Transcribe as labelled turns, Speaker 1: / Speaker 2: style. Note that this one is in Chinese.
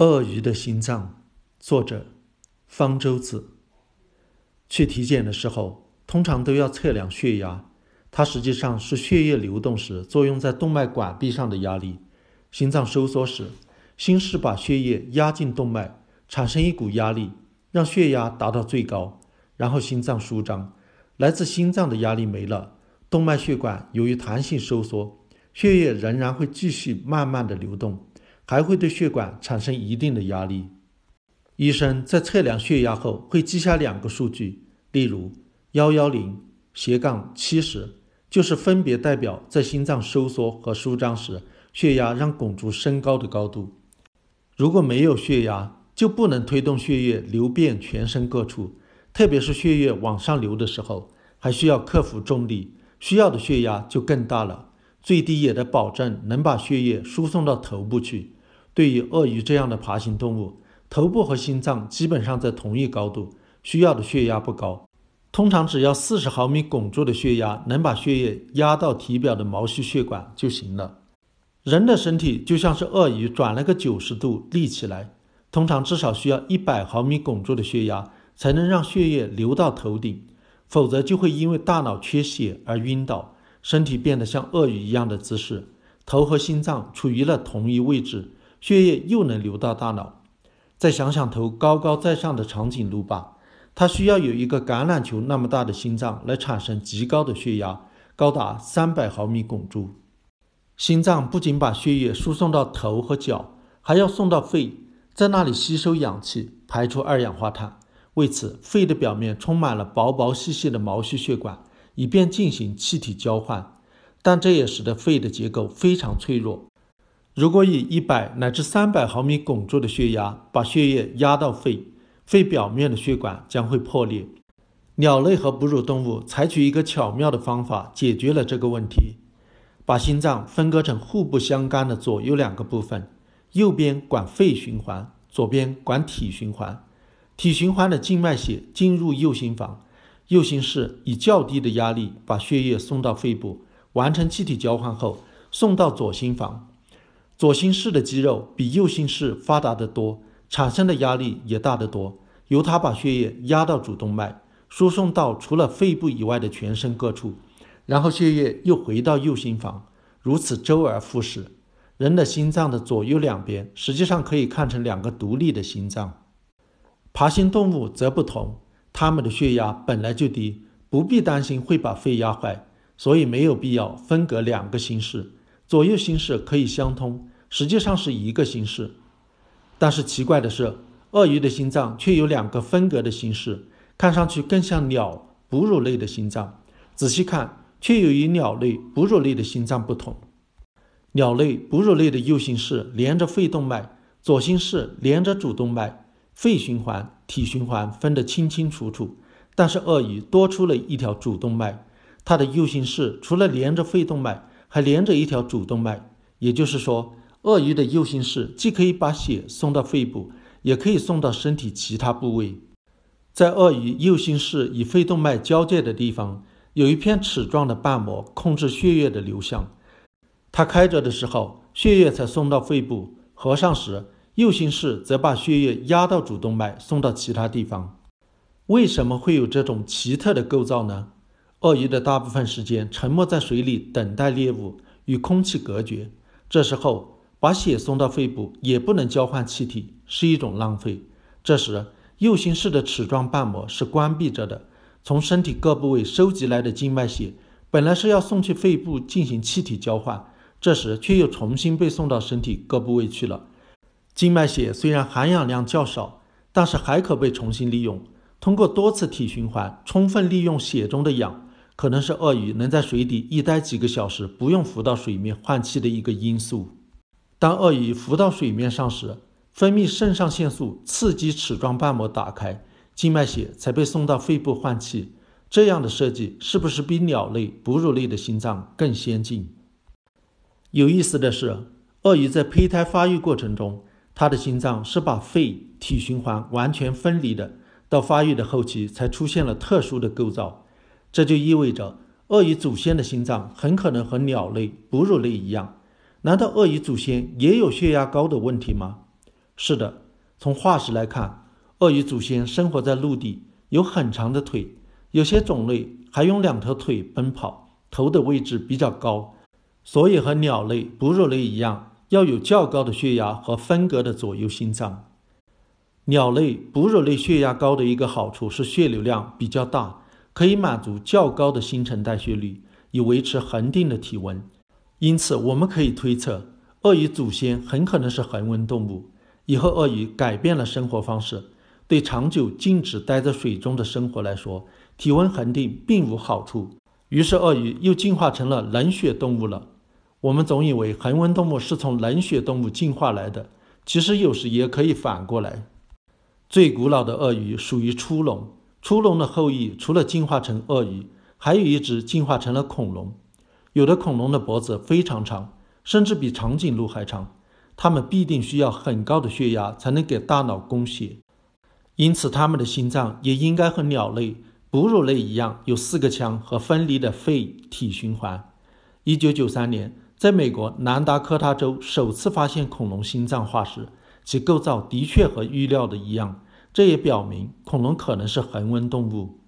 Speaker 1: 鳄鱼的心脏，作者方舟子。去体检的时候，通常都要测量血压，它实际上是血液流动时作用在动脉管壁上的压力。心脏收缩时，心室把血液压进动脉，产生一股压力，让血压达到最高，然后心脏舒张，来自心脏的压力没了，动脉血管由于弹性收缩，血液仍然会继续慢慢的流动。还会对血管产生一定的压力。医生在测量血压后会记下两个数据，例如幺幺零斜杠七十，就是分别代表在心脏收缩和舒张时血压让汞柱升高的高度。如果没有血压，就不能推动血液流遍全身各处，特别是血液往上流的时候，还需要克服重力，需要的血压就更大了，最低也得保证能把血液输送到头部去。对于鳄鱼这样的爬行动物，头部和心脏基本上在同一高度，需要的血压不高。通常只要四十毫米汞柱的血压能把血液压到体表的毛细血管就行了。人的身体就像是鳄鱼转了个九十度立起来，通常至少需要一百毫米汞柱的血压才能让血液流到头顶，否则就会因为大脑缺血而晕倒，身体变得像鳄鱼一样的姿势，头和心脏处于了同一位置。血液又能流到大脑。再想想头高高在上的长颈鹿吧，它需要有一个橄榄球那么大的心脏来产生极高的血压，高达三百毫米汞柱。心脏不仅把血液输送到头和脚，还要送到肺，在那里吸收氧气，排出二氧化碳。为此，肺的表面充满了薄薄细细的毛细血管，以便进行气体交换。但这也使得肺的结构非常脆弱。如果以一百乃至三百毫米汞柱的血压把血液压到肺，肺表面的血管将会破裂。鸟类和哺乳动物采取一个巧妙的方法解决了这个问题，把心脏分割成互不相干的左右两个部分，右边管肺循环，左边管体循环。体循环的静脉血进入右心房，右心室以较低的压力把血液送到肺部，完成气体交换后送到左心房。左心室的肌肉比右心室发达得多，产生的压力也大得多。由它把血液压到主动脉，输送到除了肺部以外的全身各处，然后血液又回到右心房，如此周而复始。人的心脏的左右两边实际上可以看成两个独立的心脏。爬行动物则不同，它们的血压本来就低，不必担心会把肺压坏，所以没有必要分隔两个心室，左右心室可以相通。实际上是一个心室，但是奇怪的是，鳄鱼的心脏却有两个分隔的心室，看上去更像鸟哺乳类的心脏。仔细看，却又与鸟类哺乳类的心脏不同。鸟类哺乳类的右心室连着肺动脉，左心室连着主动脉，肺循环、体循环分得清清楚楚。但是鳄鱼多出了一条主动脉，它的右心室除了连着肺动脉，还连着一条主动脉，也就是说。鳄鱼的右心室既可以把血送到肺部，也可以送到身体其他部位。在鳄鱼右心室与肺动脉交界的地方，有一片齿状的瓣膜控制血液的流向。它开着的时候，血液才送到肺部；合上时，右心室则把血液压到主动脉，送到其他地方。为什么会有这种奇特的构造呢？鳄鱼的大部分时间沉没在水里，等待猎物，与空气隔绝。这时候。把血送到肺部也不能交换气体，是一种浪费。这时，右心室的齿状瓣膜是关闭着的。从身体各部位收集来的静脉血，本来是要送去肺部进行气体交换，这时却又重新被送到身体各部位去了。静脉血虽然含氧量较少，但是还可被重新利用。通过多次体循环，充分利用血中的氧，可能是鳄鱼能在水底一待几个小时不用浮到水面换气的一个因素。当鳄鱼浮到水面上时，分泌肾上腺素刺激齿状瓣膜打开，静脉血才被送到肺部换气。这样的设计是不是比鸟类哺乳类的心脏更先进？有意思的是，鳄鱼在胚胎发育过程中，它的心脏是把肺体循环完全分离的，到发育的后期才出现了特殊的构造。这就意味着，鳄鱼祖先的心脏很可能和鸟类哺乳类一样。难道鳄鱼祖先也有血压高的问题吗？是的，从化石来看，鳄鱼祖先生活在陆地，有很长的腿，有些种类还用两条腿奔跑，头的位置比较高，所以和鸟类、哺乳类一样，要有较高的血压和分隔的左右心脏。鸟类、哺乳类血压高的一个好处是血流量比较大，可以满足较高的新陈代谢率，以维持恒定的体温。因此，我们可以推测，鳄鱼祖先很可能是恒温动物。以后，鳄鱼改变了生活方式，对长久静止待在水中的生活来说，体温恒定并无好处。于是，鳄鱼又进化成了冷血动物了。我们总以为恒温动物是从冷血动物进化来的，其实有时也可以反过来。最古老的鳄鱼属于初龙，初龙的后裔除了进化成鳄鱼，还有一只进化成了恐龙。有的恐龙的脖子非常长，甚至比长颈鹿还长，它们必定需要很高的血压才能给大脑供血，因此它们的心脏也应该和鸟类、哺乳类一样，有四个腔和分离的肺体循环。一九九三年，在美国南达科他州首次发现恐龙心脏化石。其构造的确和预料的一样，这也表明恐龙可能是恒温动物。